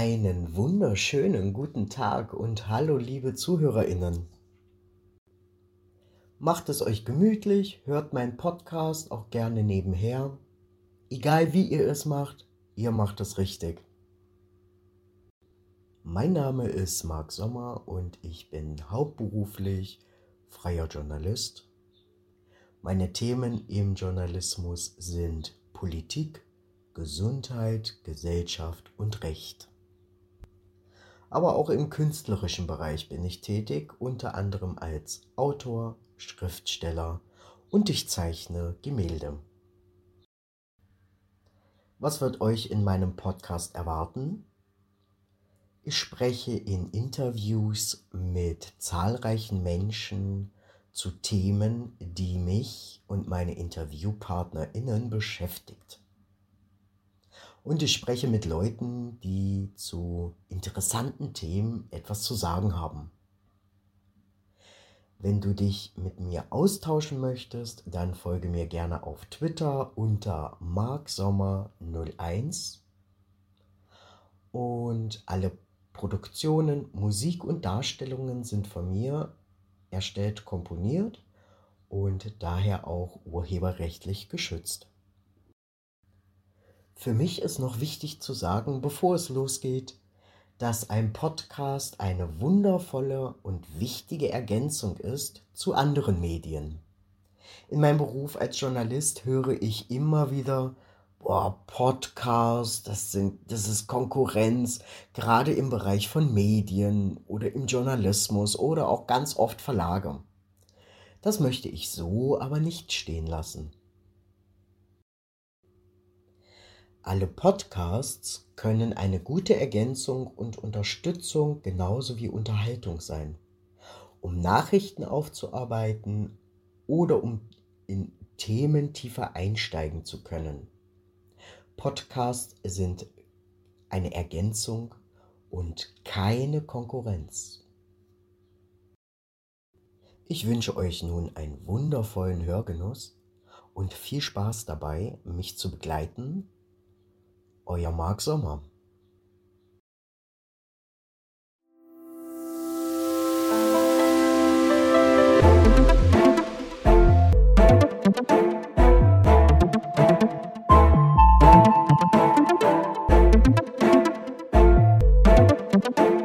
Einen wunderschönen guten Tag und hallo liebe Zuhörerinnen. Macht es euch gemütlich, hört meinen Podcast auch gerne nebenher. Egal wie ihr es macht, ihr macht es richtig. Mein Name ist Marc Sommer und ich bin hauptberuflich freier Journalist. Meine Themen im Journalismus sind Politik, Gesundheit, Gesellschaft und Recht. Aber auch im künstlerischen Bereich bin ich tätig, unter anderem als Autor, Schriftsteller und ich zeichne Gemälde. Was wird euch in meinem Podcast erwarten? Ich spreche in Interviews mit zahlreichen Menschen zu Themen, die mich und meine Interviewpartnerinnen beschäftigt. Und ich spreche mit Leuten, die zu interessanten Themen etwas zu sagen haben. Wenn du dich mit mir austauschen möchtest, dann folge mir gerne auf Twitter unter marksommer01 und alle Produktionen, Musik und Darstellungen sind von mir erstellt, komponiert und daher auch urheberrechtlich geschützt. Für mich ist noch wichtig zu sagen, bevor es losgeht, dass ein Podcast eine wundervolle und wichtige Ergänzung ist zu anderen Medien. In meinem Beruf als Journalist höre ich immer wieder, boah, Podcast, das, sind, das ist Konkurrenz, gerade im Bereich von Medien oder im Journalismus oder auch ganz oft Verlage. Das möchte ich so aber nicht stehen lassen. Alle Podcasts können eine gute Ergänzung und Unterstützung genauso wie Unterhaltung sein, um Nachrichten aufzuarbeiten oder um in Themen tiefer einsteigen zu können. Podcasts sind eine Ergänzung und keine Konkurrenz. Ich wünsche euch nun einen wundervollen Hörgenuss und viel Spaß dabei, mich zu begleiten euer Marc Sommer. Thank